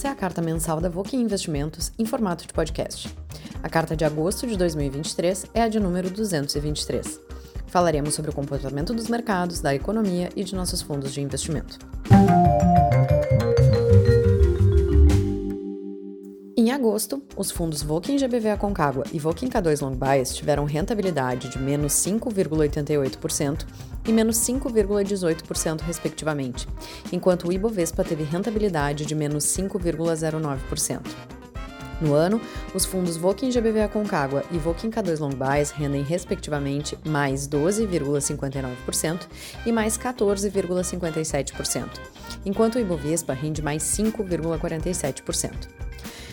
Essa é a carta mensal da Voque Investimentos em formato de podcast. A carta de agosto de 2023 é a de número 223. Falaremos sobre o comportamento dos mercados, da economia e de nossos fundos de investimento. Em agosto, os fundos Voking GBV Aconcagua e Voking K2 Long Bias tiveram rentabilidade de menos 5,88% e menos 5,18%, respectivamente, enquanto o Ibovespa teve rentabilidade de menos 5,09%. No ano, os fundos Voking GBV Aconcagua e Voking K2 Long Bias rendem, respectivamente, mais 12,59% e mais 14,57%, enquanto o Ibovespa rende mais 5,47%.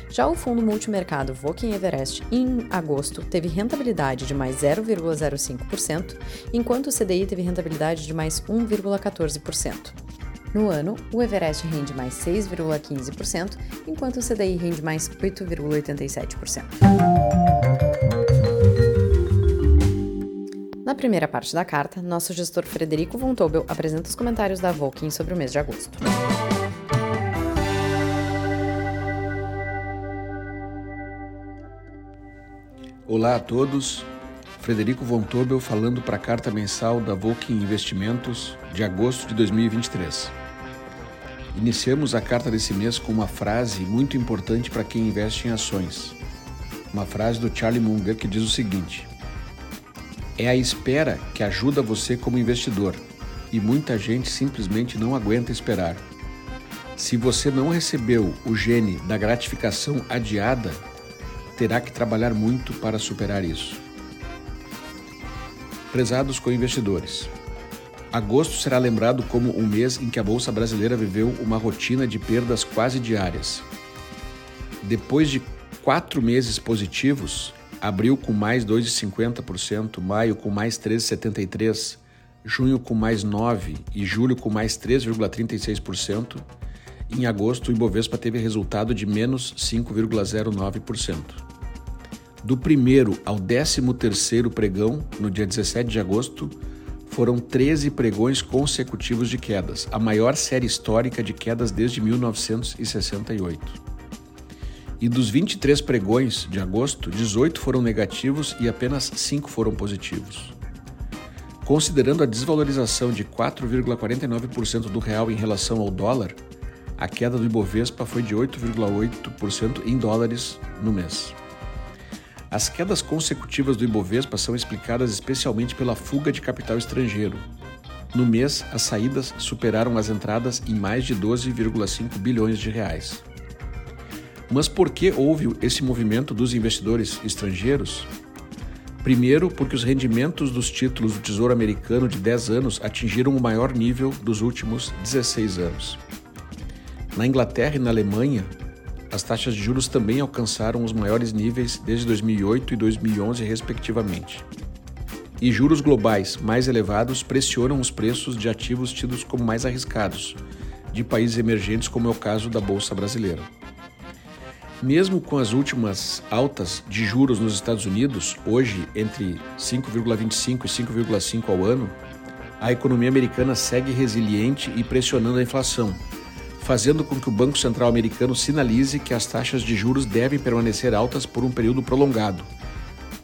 Já o fundo multimercado Voking Everest, em agosto, teve rentabilidade de mais 0,05%, enquanto o CDI teve rentabilidade de mais 1,14%. No ano, o Everest rende mais 6,15%, enquanto o CDI rende mais 8,87%. Na primeira parte da carta, nosso gestor Frederico Von Tobel apresenta os comentários da Volkin sobre o mês de agosto. Olá a todos, Frederico Von Tobel falando para a carta mensal da Volking Investimentos de agosto de 2023. Iniciamos a carta desse mês com uma frase muito importante para quem investe em ações. Uma frase do Charlie Munger que diz o seguinte: É a espera que ajuda você como investidor e muita gente simplesmente não aguenta esperar. Se você não recebeu o gene da gratificação adiada, terá que trabalhar muito para superar isso. Prezados co-investidores, agosto será lembrado como um mês em que a Bolsa Brasileira viveu uma rotina de perdas quase diárias. Depois de quatro meses positivos, abril com mais 2,50%, maio com mais 13,73%, junho com mais 9% e julho com mais 3,36%, em agosto o Ibovespa teve resultado de menos 5,09%. Do primeiro ao décimo terceiro pregão, no dia 17 de agosto, foram 13 pregões consecutivos de quedas, a maior série histórica de quedas desde 1968. E dos 23 pregões de agosto, 18 foram negativos e apenas 5 foram positivos. Considerando a desvalorização de 4,49% do real em relação ao dólar, a queda do Ibovespa foi de 8,8% em dólares no mês. As quedas consecutivas do Ibovespa são explicadas especialmente pela fuga de capital estrangeiro. No mês, as saídas superaram as entradas em mais de 12,5 bilhões de reais. Mas por que houve esse movimento dos investidores estrangeiros? Primeiro, porque os rendimentos dos títulos do Tesouro Americano de 10 anos atingiram o maior nível dos últimos 16 anos. Na Inglaterra e na Alemanha, as taxas de juros também alcançaram os maiores níveis desde 2008 e 2011, respectivamente. E juros globais mais elevados pressionam os preços de ativos tidos como mais arriscados, de países emergentes, como é o caso da Bolsa Brasileira. Mesmo com as últimas altas de juros nos Estados Unidos, hoje entre 5,25 e 5,5 ao ano, a economia americana segue resiliente e pressionando a inflação, fazendo com que o Banco Central americano sinalize que as taxas de juros devem permanecer altas por um período prolongado,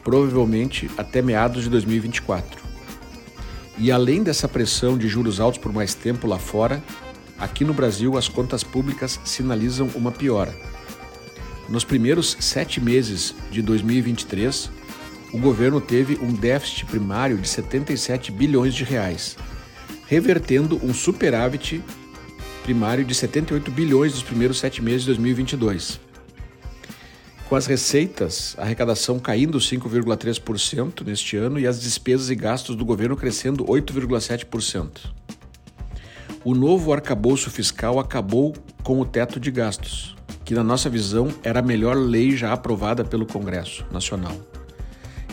provavelmente até meados de 2024. E além dessa pressão de juros altos por mais tempo lá fora, aqui no Brasil as contas públicas sinalizam uma piora. Nos primeiros sete meses de 2023, o governo teve um déficit primário de 77 bilhões de reais, revertendo um superávit primário de 78 bilhões dos primeiros sete meses de 2022. Com as receitas, a arrecadação caindo 5,3% neste ano e as despesas e gastos do governo crescendo 8,7%. O novo arcabouço fiscal acabou com o teto de gastos, que, na nossa visão, era a melhor lei já aprovada pelo Congresso Nacional.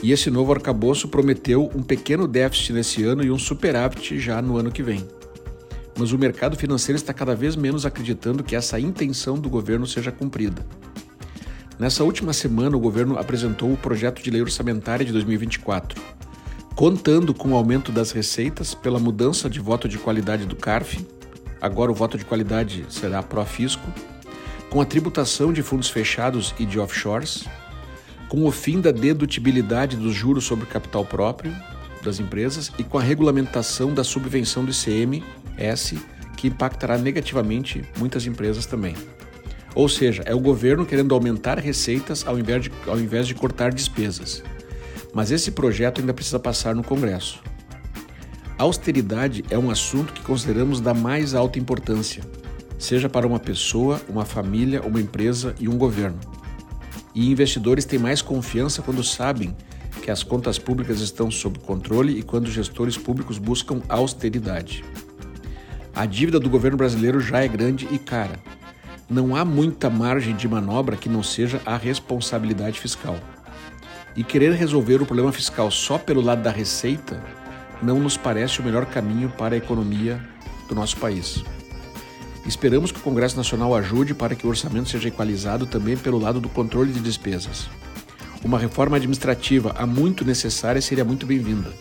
E esse novo arcabouço prometeu um pequeno déficit nesse ano e um superávit já no ano que vem mas o mercado financeiro está cada vez menos acreditando que essa intenção do governo seja cumprida. Nessa última semana, o governo apresentou o projeto de lei orçamentária de 2024, contando com o aumento das receitas pela mudança de voto de qualidade do CARF, agora o voto de qualidade será pró-fisco, com a tributação de fundos fechados e de offshores, com o fim da dedutibilidade dos juros sobre capital próprio das empresas e com a regulamentação da subvenção do ICMS, que impactará negativamente muitas empresas também. Ou seja, é o governo querendo aumentar receitas ao invés de, ao invés de cortar despesas. Mas esse projeto ainda precisa passar no Congresso. austeridade é um assunto que consideramos da mais alta importância, seja para uma pessoa, uma família, uma empresa e um governo. E investidores têm mais confiança quando sabem que as contas públicas estão sob controle e quando gestores públicos buscam austeridade. A dívida do governo brasileiro já é grande e cara. Não há muita margem de manobra que não seja a responsabilidade fiscal. E querer resolver o problema fiscal só pelo lado da receita não nos parece o melhor caminho para a economia do nosso país. Esperamos que o Congresso Nacional ajude para que o orçamento seja equalizado também pelo lado do controle de despesas. Uma reforma administrativa há muito necessária seria muito bem-vinda,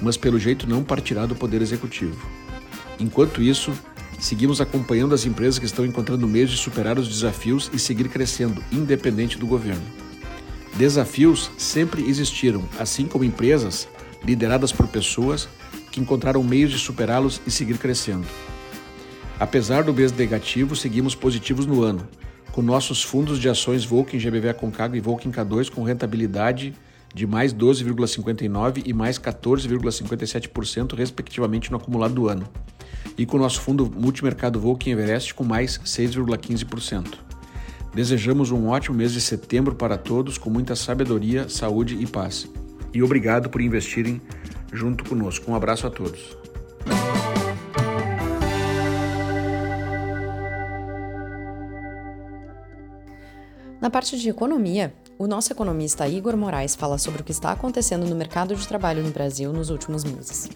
mas pelo jeito não partirá do Poder Executivo. Enquanto isso, seguimos acompanhando as empresas que estão encontrando meios de superar os desafios e seguir crescendo, independente do governo. Desafios sempre existiram, assim como empresas lideradas por pessoas que encontraram meios de superá-los e seguir crescendo. Apesar do mês negativo, seguimos positivos no ano, com nossos fundos de ações Volkswagen GBV Concagua e Volkswagen K2 com rentabilidade de mais 12,59% e mais 14,57%, respectivamente, no acumulado do ano. E com nosso fundo multimercado Volkswagen Everest com mais 6,15%. Desejamos um ótimo mês de setembro para todos, com muita sabedoria, saúde e paz. E obrigado por investirem junto conosco. Um abraço a todos. Na parte de economia, o nosso economista Igor Moraes fala sobre o que está acontecendo no mercado de trabalho no Brasil nos últimos meses.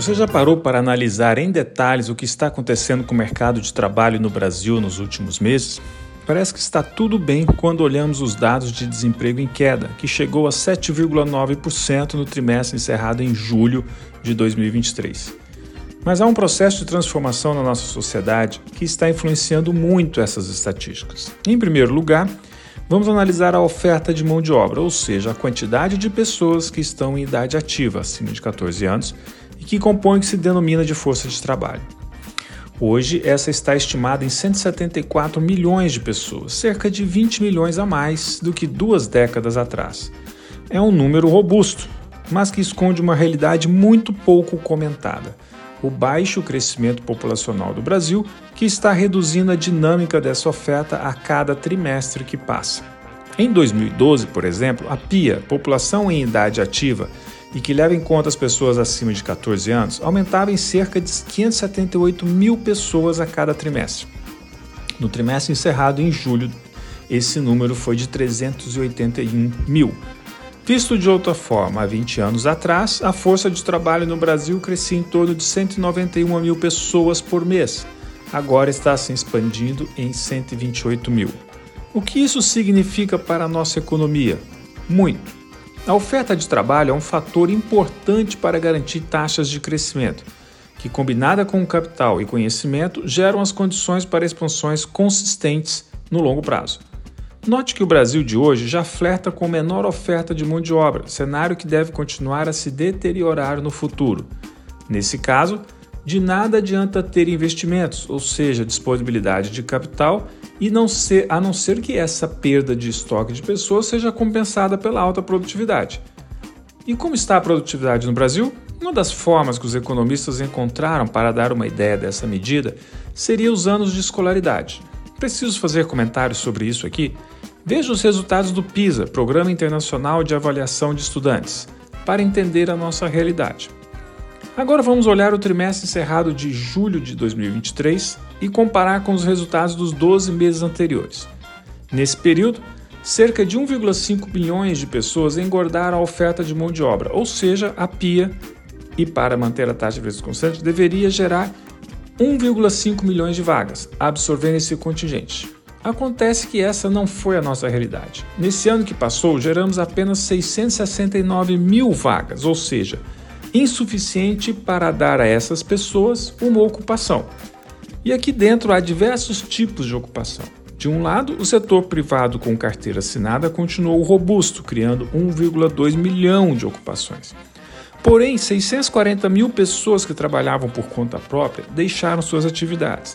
Você já parou para analisar em detalhes o que está acontecendo com o mercado de trabalho no Brasil nos últimos meses? Parece que está tudo bem quando olhamos os dados de desemprego em queda, que chegou a 7,9% no trimestre encerrado em julho de 2023. Mas há um processo de transformação na nossa sociedade que está influenciando muito essas estatísticas. Em primeiro lugar, vamos analisar a oferta de mão de obra, ou seja, a quantidade de pessoas que estão em idade ativa, acima de 14 anos, e que compõem o que se denomina de força de trabalho. Hoje, essa está estimada em 174 milhões de pessoas, cerca de 20 milhões a mais do que duas décadas atrás. É um número robusto, mas que esconde uma realidade muito pouco comentada o baixo crescimento populacional do Brasil, que está reduzindo a dinâmica dessa oferta a cada trimestre que passa. Em 2012, por exemplo, a PIA, População em Idade Ativa, e que leva em conta as pessoas acima de 14 anos, aumentava em cerca de 578 mil pessoas a cada trimestre. No trimestre encerrado em julho, esse número foi de 381 mil, Visto de outra forma, há 20 anos atrás, a força de trabalho no Brasil crescia em torno de 191 mil pessoas por mês. Agora está se expandindo em 128 mil. O que isso significa para a nossa economia? Muito. A oferta de trabalho é um fator importante para garantir taxas de crescimento, que, combinada com capital e conhecimento, geram as condições para expansões consistentes no longo prazo. Note que o Brasil de hoje já flerta com menor oferta de mão de obra, cenário que deve continuar a se deteriorar no futuro. Nesse caso, de nada adianta ter investimentos, ou seja, disponibilidade de capital, e não ser, a não ser que essa perda de estoque de pessoas seja compensada pela alta produtividade. E como está a produtividade no Brasil? Uma das formas que os economistas encontraram para dar uma ideia dessa medida seria os anos de escolaridade. Preciso fazer comentários sobre isso aqui? Veja os resultados do PISA, Programa Internacional de Avaliação de Estudantes, para entender a nossa realidade. Agora vamos olhar o trimestre encerrado de julho de 2023 e comparar com os resultados dos 12 meses anteriores. Nesse período, cerca de 1,5 bilhões de pessoas engordaram a oferta de mão de obra, ou seja, a PIA, e para manter a taxa de preços constante, deveria gerar 1,5 milhões de vagas, absorvendo esse contingente. Acontece que essa não foi a nossa realidade. Nesse ano que passou, geramos apenas 669 mil vagas, ou seja, insuficiente para dar a essas pessoas uma ocupação. E aqui dentro há diversos tipos de ocupação. De um lado, o setor privado com carteira assinada continuou robusto, criando 1,2 milhão de ocupações. Porém, 640 mil pessoas que trabalhavam por conta própria deixaram suas atividades.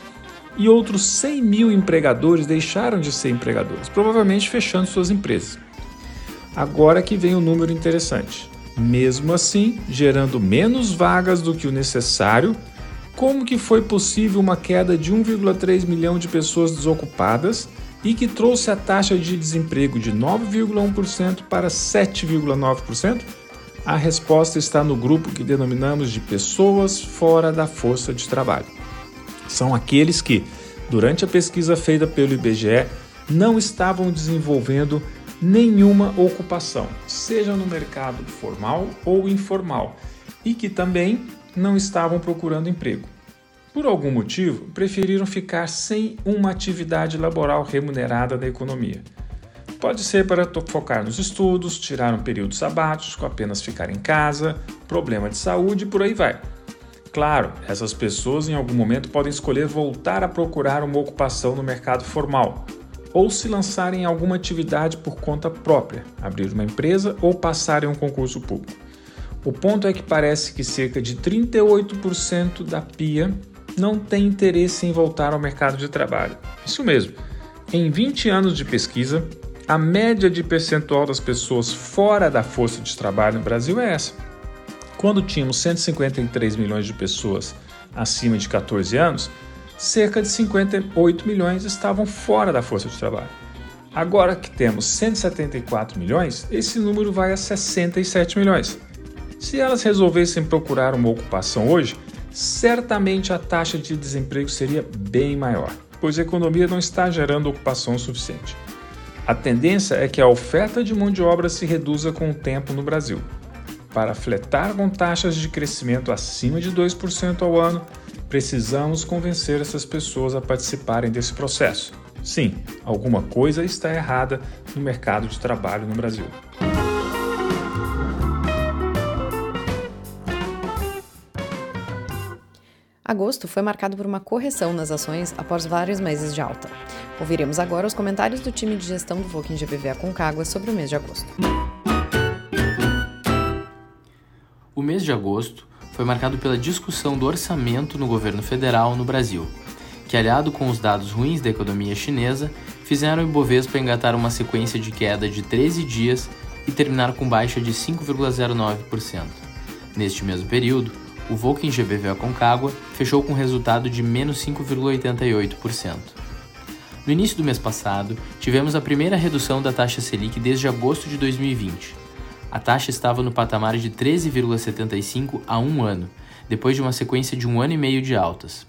E outros 100 mil empregadores deixaram de ser empregadores, provavelmente fechando suas empresas. Agora que vem o um número interessante. Mesmo assim, gerando menos vagas do que o necessário, como que foi possível uma queda de 1,3 milhão de pessoas desocupadas e que trouxe a taxa de desemprego de 9,1% para 7,9%? A resposta está no grupo que denominamos de pessoas fora da força de trabalho. São aqueles que, durante a pesquisa feita pelo IBGE, não estavam desenvolvendo nenhuma ocupação, seja no mercado formal ou informal, e que também não estavam procurando emprego. Por algum motivo, preferiram ficar sem uma atividade laboral remunerada da economia. Pode ser para focar nos estudos, tirar um período sabático, apenas ficar em casa, problema de saúde e por aí vai. Claro, essas pessoas em algum momento podem escolher voltar a procurar uma ocupação no mercado formal, ou se lançarem em alguma atividade por conta própria, abrir uma empresa ou passar em um concurso público. O ponto é que parece que cerca de 38% da PIA não tem interesse em voltar ao mercado de trabalho. Isso mesmo. Em 20 anos de pesquisa, a média de percentual das pessoas fora da força de trabalho no Brasil é essa. Quando tínhamos 153 milhões de pessoas acima de 14 anos, cerca de 58 milhões estavam fora da força de trabalho. Agora que temos 174 milhões, esse número vai a 67 milhões. Se elas resolvessem procurar uma ocupação hoje, certamente a taxa de desemprego seria bem maior, pois a economia não está gerando ocupação suficiente. A tendência é que a oferta de mão de obra se reduza com o tempo no Brasil. Para fletar com taxas de crescimento acima de 2% ao ano, precisamos convencer essas pessoas a participarem desse processo. Sim, alguma coisa está errada no mercado de trabalho no Brasil. Agosto foi marcado por uma correção nas ações após vários meses de alta. Ouviremos agora os comentários do time de gestão do Voking GBV Aconcagua sobre o mês de agosto. O mês de agosto foi marcado pela discussão do orçamento no governo federal no Brasil, que, aliado com os dados ruins da economia chinesa, fizeram o Ibovespa engatar uma sequência de queda de 13 dias e terminar com baixa de 5,09%. Neste mesmo período, o Volkswagen GBV Aconcagua fechou com resultado de menos 5,88%. No início do mês passado, tivemos a primeira redução da taxa Selic desde agosto de 2020. A taxa estava no patamar de 13,75 a um ano, depois de uma sequência de um ano e meio de altas.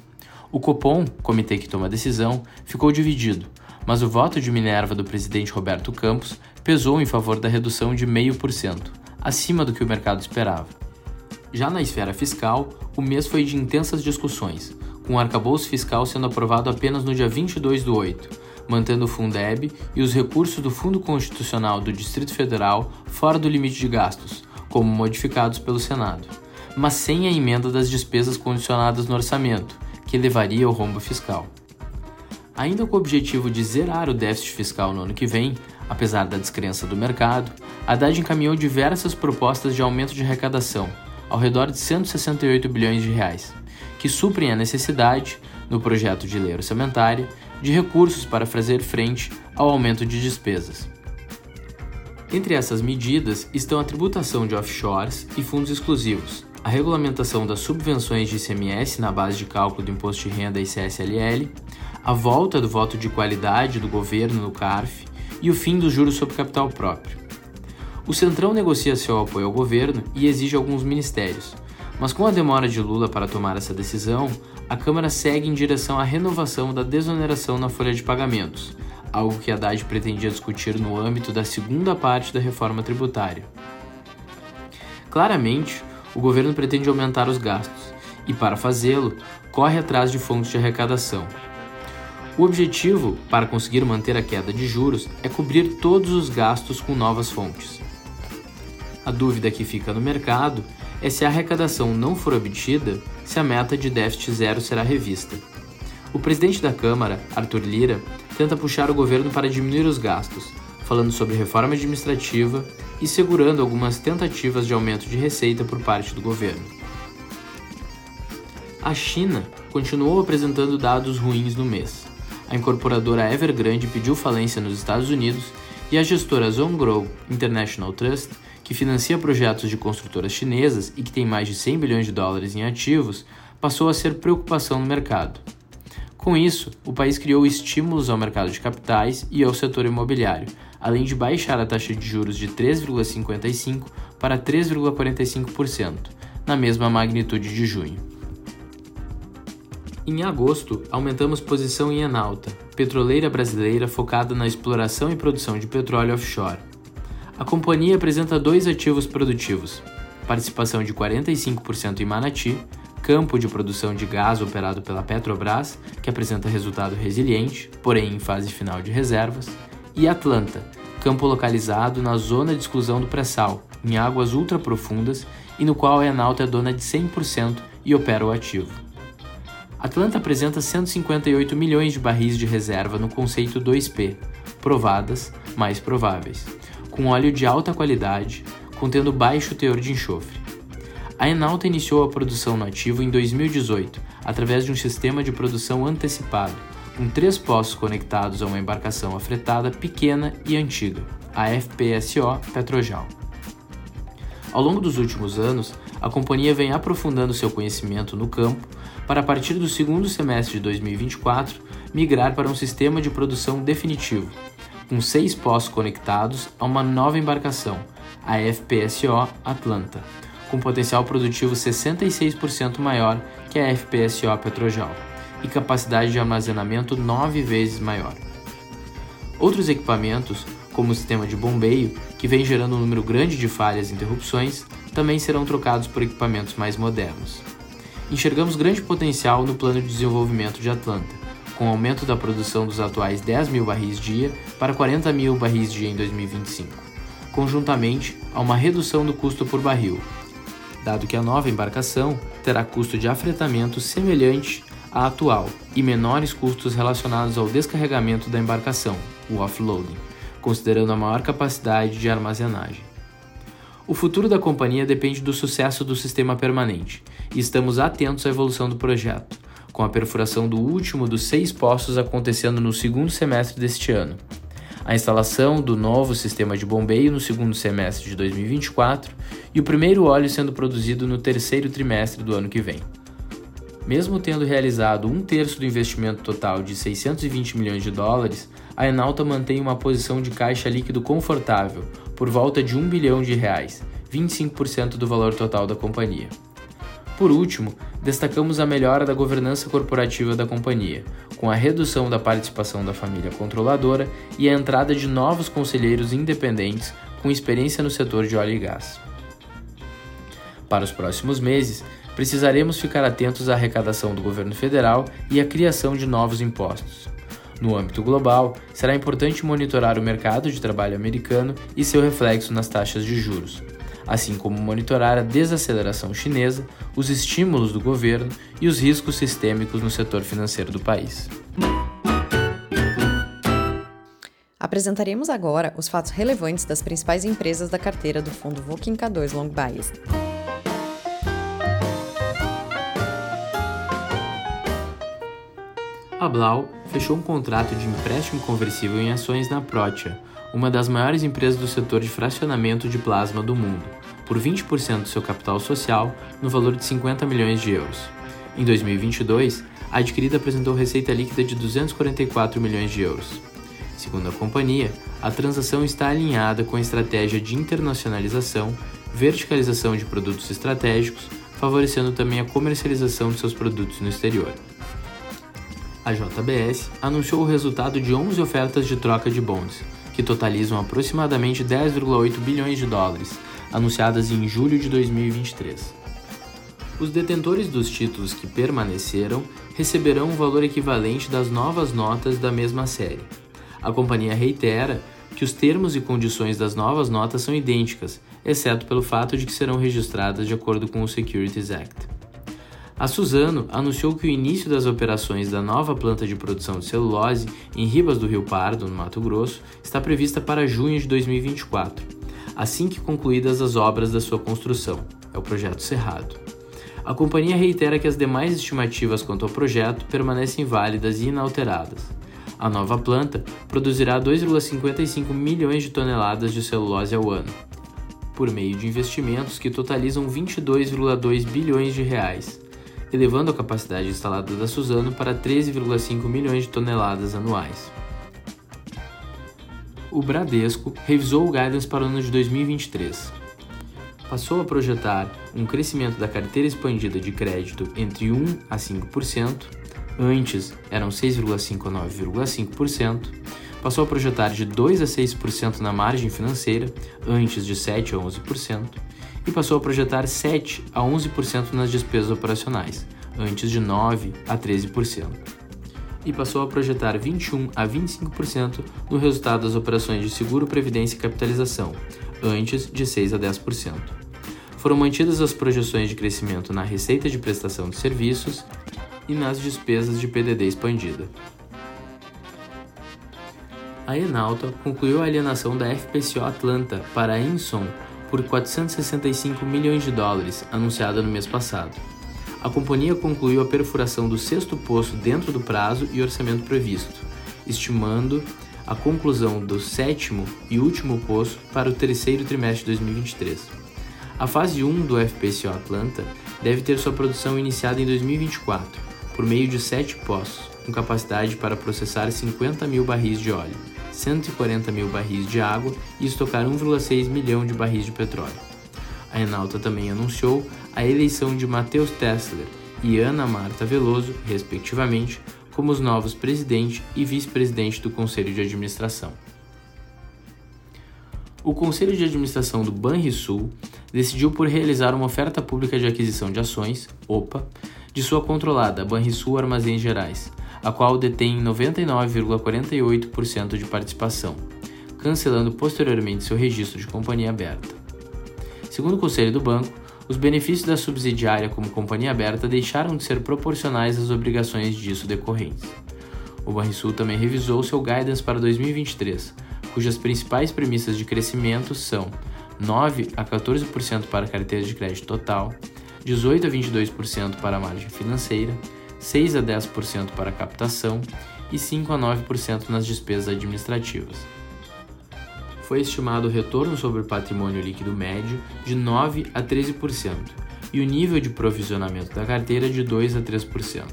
O Copom, comitê que toma a decisão, ficou dividido, mas o voto de Minerva do presidente Roberto Campos pesou em favor da redução de 0,5%, acima do que o mercado esperava. Já na esfera fiscal, o mês foi de intensas discussões, com o arcabouço fiscal sendo aprovado apenas no dia 22 do 8, mantendo o Fundeb e os recursos do Fundo Constitucional do Distrito Federal fora do limite de gastos, como modificados pelo Senado, mas sem a emenda das despesas condicionadas no orçamento, que levaria ao rombo fiscal. Ainda com o objetivo de zerar o déficit fiscal no ano que vem, apesar da descrença do mercado, Haddad encaminhou diversas propostas de aumento de arrecadação, ao redor de 168 bilhões de reais, que suprem a necessidade, no projeto de lei orçamentária, de recursos para fazer frente ao aumento de despesas. Entre essas medidas estão a tributação de offshores e fundos exclusivos, a regulamentação das subvenções de ICMS na base de cálculo do imposto de renda ICSLL, a volta do voto de qualidade do governo no CARF e o fim dos juros sobre capital próprio. O Centrão negocia seu apoio ao governo e exige alguns ministérios. Mas com a demora de Lula para tomar essa decisão, a Câmara segue em direção à renovação da desoneração na folha de pagamentos, algo que Haddad pretendia discutir no âmbito da segunda parte da reforma tributária. Claramente, o governo pretende aumentar os gastos e, para fazê-lo, corre atrás de fontes de arrecadação. O objetivo, para conseguir manter a queda de juros, é cobrir todos os gastos com novas fontes. A dúvida que fica no mercado é se a arrecadação não for obtida, se a meta de déficit zero será revista. O presidente da Câmara, Arthur Lira, tenta puxar o governo para diminuir os gastos, falando sobre reforma administrativa e segurando algumas tentativas de aumento de receita por parte do governo. A China continuou apresentando dados ruins no mês. A incorporadora Evergrande pediu falência nos Estados Unidos e a gestora Zhonggrow International Trust, que financia projetos de construtoras chinesas e que tem mais de 100 bilhões de dólares em ativos, passou a ser preocupação no mercado. Com isso, o país criou estímulos ao mercado de capitais e ao setor imobiliário, além de baixar a taxa de juros de 3,55% para 3,45%, na mesma magnitude de junho. Em agosto, aumentamos posição em Enalta, petroleira brasileira focada na exploração e produção de petróleo offshore. A companhia apresenta dois ativos produtivos: participação de 45% em Manati, campo de produção de gás operado pela Petrobras, que apresenta resultado resiliente, porém em fase final de reservas, e Atlanta, campo localizado na zona de exclusão do pré-sal, em águas ultraprofundas e no qual a Enalta é dona de 100% e opera o ativo. Atlanta apresenta 158 milhões de barris de reserva no conceito 2P, provadas, mais prováveis, com óleo de alta qualidade, contendo baixo teor de enxofre. A Enalta iniciou a produção no ativo em 2018, através de um sistema de produção antecipado, com três postos conectados a uma embarcação afretada pequena e antiga, a FPSO Petrojal. Ao longo dos últimos anos, a companhia vem aprofundando seu conhecimento no campo para, a partir do segundo semestre de 2024, migrar para um sistema de produção definitivo, com seis postos conectados a uma nova embarcação, a FPSO Atlanta, com potencial produtivo 66% maior que a FPSO Petrojal e capacidade de armazenamento nove vezes maior. Outros equipamentos, como o sistema de bombeio, que vem gerando um número grande de falhas e interrupções, também serão trocados por equipamentos mais modernos. Enxergamos grande potencial no plano de desenvolvimento de Atlanta, com aumento da produção dos atuais 10 mil barris dia para 40 mil barris dia em 2025, conjuntamente a uma redução do custo por barril, dado que a nova embarcação terá custo de afretamento semelhante à atual e menores custos relacionados ao descarregamento da embarcação, o offloading, considerando a maior capacidade de armazenagem. O futuro da companhia depende do sucesso do sistema permanente e estamos atentos à evolução do projeto, com a perfuração do último dos seis poços acontecendo no segundo semestre deste ano, a instalação do novo sistema de bombeio no segundo semestre de 2024 e o primeiro óleo sendo produzido no terceiro trimestre do ano que vem. Mesmo tendo realizado um terço do investimento total de 620 milhões de dólares, a Enalta mantém uma posição de caixa líquido confortável, por volta de 1 bilhão de reais, 25% do valor total da companhia. Por último, destacamos a melhora da governança corporativa da companhia, com a redução da participação da família controladora e a entrada de novos conselheiros independentes com experiência no setor de óleo e gás. Para os próximos meses, precisaremos ficar atentos à arrecadação do governo federal e à criação de novos impostos. No âmbito global, será importante monitorar o mercado de trabalho americano e seu reflexo nas taxas de juros, assim como monitorar a desaceleração chinesa, os estímulos do governo e os riscos sistêmicos no setor financeiro do país. Apresentaremos agora os fatos relevantes das principais empresas da carteira do fundo Voking K2 Long Bias. A Blau fechou um contrato de empréstimo conversível em ações na Protia, uma das maiores empresas do setor de fracionamento de plasma do mundo, por 20% do seu capital social, no valor de 50 milhões de euros. Em 2022, a adquirida apresentou receita líquida de 244 milhões de euros. Segundo a companhia, a transação está alinhada com a estratégia de internacionalização, verticalização de produtos estratégicos, favorecendo também a comercialização de seus produtos no exterior. A JBS anunciou o resultado de 11 ofertas de troca de bonds, que totalizam aproximadamente 10,8 bilhões de dólares, anunciadas em julho de 2023. Os detentores dos títulos que permaneceram receberão um valor equivalente das novas notas da mesma série. A companhia reitera que os termos e condições das novas notas são idênticas, exceto pelo fato de que serão registradas de acordo com o Securities Act. A Suzano anunciou que o início das operações da nova planta de produção de celulose em Ribas do Rio Pardo, no Mato Grosso, está prevista para junho de 2024, assim que concluídas as obras da sua construção. É o projeto Cerrado. A companhia reitera que as demais estimativas quanto ao projeto permanecem válidas e inalteradas. A nova planta produzirá 2,55 milhões de toneladas de celulose ao ano, por meio de investimentos que totalizam 22,2 bilhões de reais elevando a capacidade instalada da Suzano para 13,5 milhões de toneladas anuais. O Bradesco revisou o guidance para o ano de 2023. Passou a projetar um crescimento da carteira expandida de crédito entre 1 a 5%, antes eram 6,5 a 9,5%, passou a projetar de 2 a 6% na margem financeira, antes de 7 a 11%, e passou a projetar 7 a 11% nas despesas operacionais, antes de 9 a 13%. E passou a projetar 21 a 25% no resultado das operações de seguro, previdência e capitalização, antes de 6 a 10%. Foram mantidas as projeções de crescimento na receita de prestação de serviços e nas despesas de PDD expandida. A Enalta concluiu a alienação da FPCO Atlanta para a Inson por 465 milhões de dólares, anunciada no mês passado. A companhia concluiu a perfuração do sexto poço dentro do prazo e orçamento previsto, estimando a conclusão do sétimo e último poço para o terceiro trimestre de 2023. A fase 1 do FPCO Atlanta deve ter sua produção iniciada em 2024, por meio de sete poços, com capacidade para processar 50 mil barris de óleo 140 mil barris de água e estocar 1,6 milhão de barris de petróleo. A Enalta também anunciou a eleição de Matheus Tessler e Ana Marta Veloso, respectivamente, como os novos presidente e vice-presidente do Conselho de Administração. O Conselho de Administração do Banrisul decidiu por realizar uma oferta pública de aquisição de ações, OPA, de sua controlada Banrisul Armazéns Gerais, a qual detém 99,48% de participação, cancelando posteriormente seu registro de companhia aberta. Segundo o Conselho do Banco, os benefícios da subsidiária como companhia aberta deixaram de ser proporcionais às obrigações disso decorrentes. O Banrisul também revisou seu guidance para 2023, cujas principais premissas de crescimento são 9 a 14% para a carteira de crédito total, 18 a 22% para a margem financeira 6 a 10% para captação e 5 a 9% nas despesas administrativas. Foi estimado o retorno sobre o patrimônio líquido médio de 9 a 13% e o nível de provisionamento da carteira de 2 a 3%.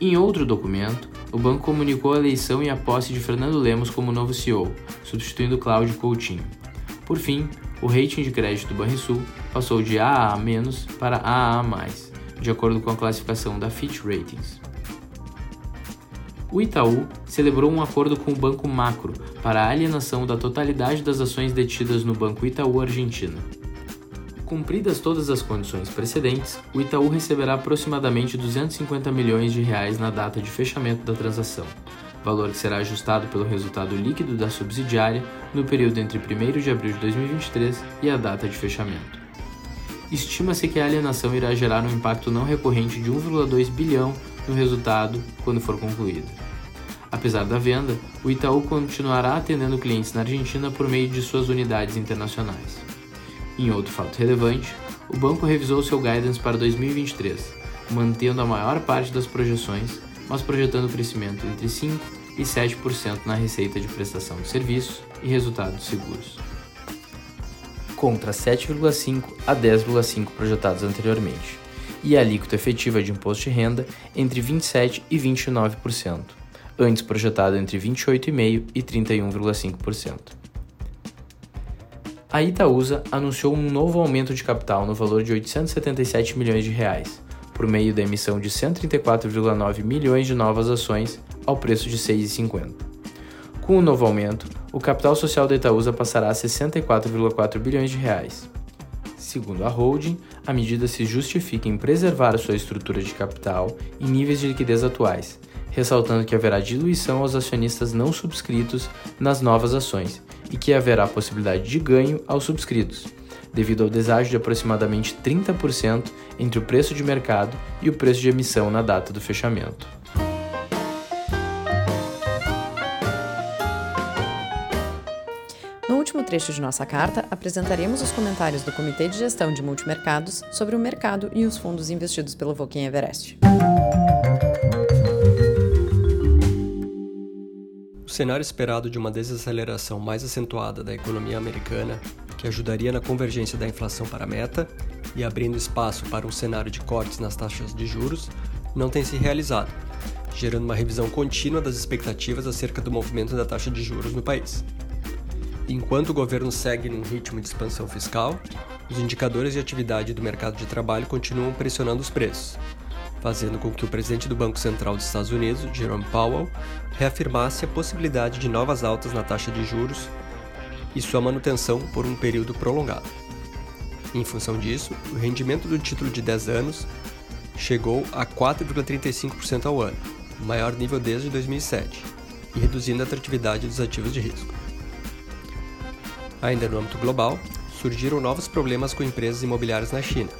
Em outro documento, o banco comunicou a eleição e a posse de Fernando Lemos como novo CEO, substituindo Cláudio Coutinho. Por fim, o rating de crédito do Banrisul passou de AA- para AA+ de acordo com a classificação da Fitch Ratings. O Itaú celebrou um acordo com o Banco Macro para a alienação da totalidade das ações detidas no Banco Itaú Argentina. Cumpridas todas as condições precedentes, o Itaú receberá aproximadamente 250 milhões de reais na data de fechamento da transação, valor que será ajustado pelo resultado líquido da subsidiária no período entre 1 de abril de 2023 e a data de fechamento estima-se que a alienação irá gerar um impacto não recorrente de 1,2 bilhão no resultado quando for concluída. Apesar da venda, o Itaú continuará atendendo clientes na Argentina por meio de suas unidades internacionais. Em outro fato relevante, o banco revisou seu guidance para 2023, mantendo a maior parte das projeções, mas projetando crescimento entre 5 e 7% na receita de prestação de serviços e resultados seguros contra 7,5% a 10,5% projetados anteriormente, e a alíquota efetiva de imposto de renda entre 27% e 29%, antes projetado entre 28,5% e 31,5%. A Itaúsa anunciou um novo aumento de capital no valor de 877 milhões de reais, por meio da emissão de 134,9 milhões de novas ações ao preço de R$ 6,50. Com o novo aumento, o capital social da Itaúsa passará a 64,4 bilhões de reais. Segundo a holding, a medida se justifica em preservar sua estrutura de capital e níveis de liquidez atuais, ressaltando que haverá diluição aos acionistas não subscritos nas novas ações e que haverá possibilidade de ganho aos subscritos, devido ao deságio de aproximadamente 30% entre o preço de mercado e o preço de emissão na data do fechamento. Trecho de nossa carta, apresentaremos os comentários do Comitê de Gestão de Multimercados sobre o mercado e os fundos investidos pelo Voquem Everest. O cenário esperado de uma desaceleração mais acentuada da economia americana, que ajudaria na convergência da inflação para a meta e abrindo espaço para um cenário de cortes nas taxas de juros, não tem se realizado, gerando uma revisão contínua das expectativas acerca do movimento da taxa de juros no país. Enquanto o governo segue num ritmo de expansão fiscal, os indicadores de atividade do mercado de trabalho continuam pressionando os preços, fazendo com que o presidente do Banco Central dos Estados Unidos, Jerome Powell, reafirmasse a possibilidade de novas altas na taxa de juros e sua manutenção por um período prolongado. Em função disso, o rendimento do título de 10 anos chegou a 4,35% ao ano, o maior nível desde 2007, e reduzindo a atratividade dos ativos de risco. Ainda no âmbito global, surgiram novos problemas com empresas imobiliárias na China,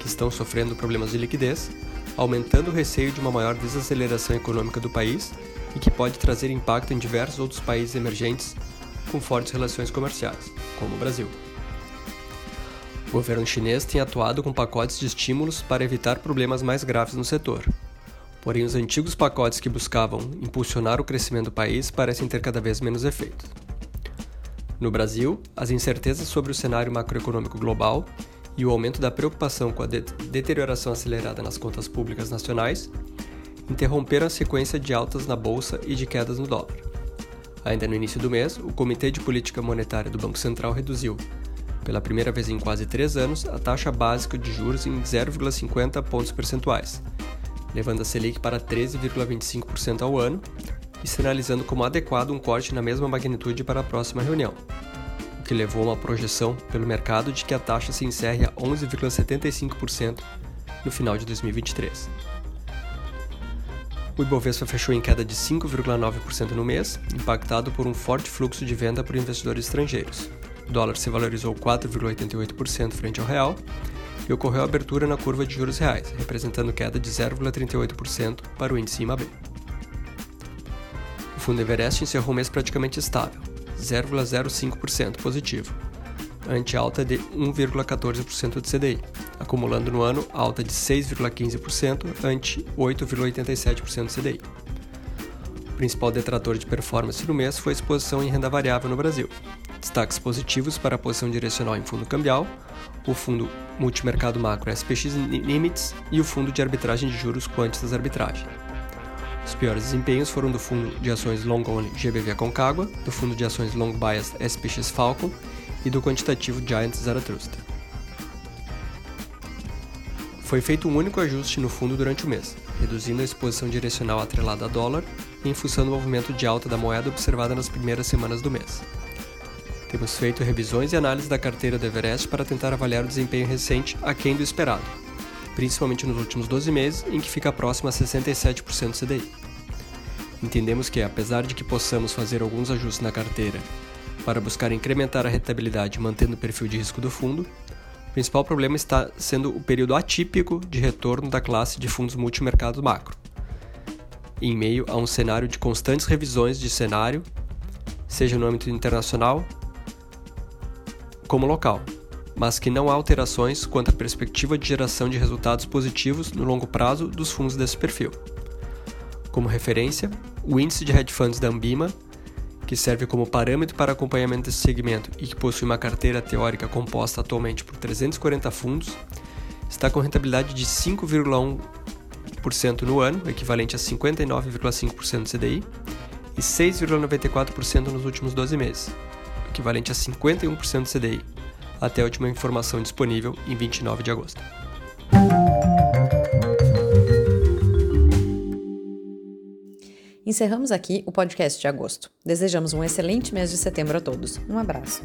que estão sofrendo problemas de liquidez, aumentando o receio de uma maior desaceleração econômica do país e que pode trazer impacto em diversos outros países emergentes com fortes relações comerciais, como o Brasil. O governo chinês tem atuado com pacotes de estímulos para evitar problemas mais graves no setor. Porém, os antigos pacotes que buscavam impulsionar o crescimento do país parecem ter cada vez menos efeito. No Brasil, as incertezas sobre o cenário macroeconômico global e o aumento da preocupação com a de deterioração acelerada nas contas públicas nacionais interromperam a sequência de altas na bolsa e de quedas no dólar. Ainda no início do mês, o Comitê de Política Monetária do Banco Central reduziu, pela primeira vez em quase três anos, a taxa básica de juros em 0,50 pontos percentuais, levando a Selic para 13,25% ao ano e sinalizando como adequado um corte na mesma magnitude para a próxima reunião, o que levou a uma projeção pelo mercado de que a taxa se encerre a 11,75% no final de 2023. O Ibovespa fechou em queda de 5,9% no mês, impactado por um forte fluxo de venda por investidores estrangeiros. O dólar se valorizou 4,88% frente ao real e ocorreu abertura na curva de juros reais, representando queda de 0,38% para o índice IMAB fundo Everest encerrou o mês praticamente estável, 0,05% positivo, ante alta de 1,14% de CDI, acumulando no ano alta de 6,15% ante 8,87% de CDI. O principal detrator de performance no mês foi a exposição em renda variável no Brasil. Destaques positivos para a posição direcional em fundo cambial, o fundo multimercado macro SPX Limits e o fundo de arbitragem de juros Quantitas Arbitragem. Os piores desempenhos foram do fundo de ações Long Only GBV Concagua, do fundo de ações Long Bias SPX Falcon e do quantitativo Giant Zarathustra. Foi feito um único ajuste no fundo durante o mês, reduzindo a exposição direcional atrelada a dólar em função do movimento de alta da moeda observada nas primeiras semanas do mês. Temos feito revisões e análises da carteira do Everest para tentar avaliar o desempenho recente aquém do esperado, principalmente nos últimos 12 meses, em que fica próximo a 67% do CDI. Entendemos que, apesar de que possamos fazer alguns ajustes na carteira para buscar incrementar a rentabilidade mantendo o perfil de risco do fundo, o principal problema está sendo o período atípico de retorno da classe de fundos multimercado macro, em meio a um cenário de constantes revisões de cenário, seja no âmbito internacional como local, mas que não há alterações quanto à perspectiva de geração de resultados positivos no longo prazo dos fundos desse perfil. Como referência, o índice de hedge funds da Ambima, que serve como parâmetro para acompanhamento desse segmento e que possui uma carteira teórica composta atualmente por 340 fundos, está com rentabilidade de 5,1% no ano, equivalente a 59,5% do CDI, e 6,94% nos últimos 12 meses, equivalente a 51% do CDI até a última informação disponível em 29 de agosto. Encerramos aqui o podcast de agosto. Desejamos um excelente mês de setembro a todos. Um abraço.